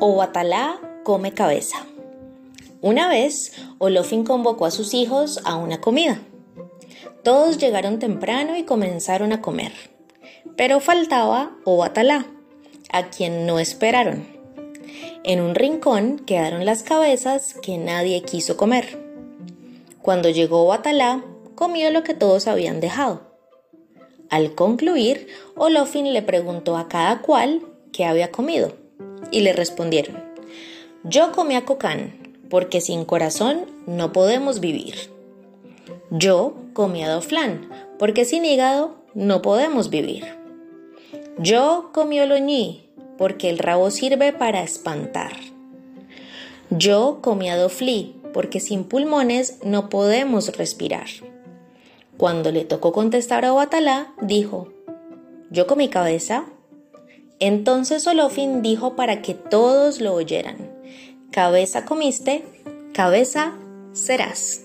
Obatalá come cabeza. Una vez, Olofin convocó a sus hijos a una comida. Todos llegaron temprano y comenzaron a comer. Pero faltaba Obatalá, a quien no esperaron. En un rincón quedaron las cabezas que nadie quiso comer. Cuando llegó Obatalá, comió lo que todos habían dejado. Al concluir, Olofin le preguntó a cada cual qué había comido y le respondieron, yo comí a Cocán, porque sin corazón no podemos vivir. Yo comí a Doflán, porque sin hígado no podemos vivir. Yo comí oloñí, porque el rabo sirve para espantar. Yo comí a Doflí, porque sin pulmones no podemos respirar. Cuando le tocó contestar a Obatalá, dijo, yo comí cabeza, entonces Olofin dijo para que todos lo oyeran, cabeza comiste, cabeza serás.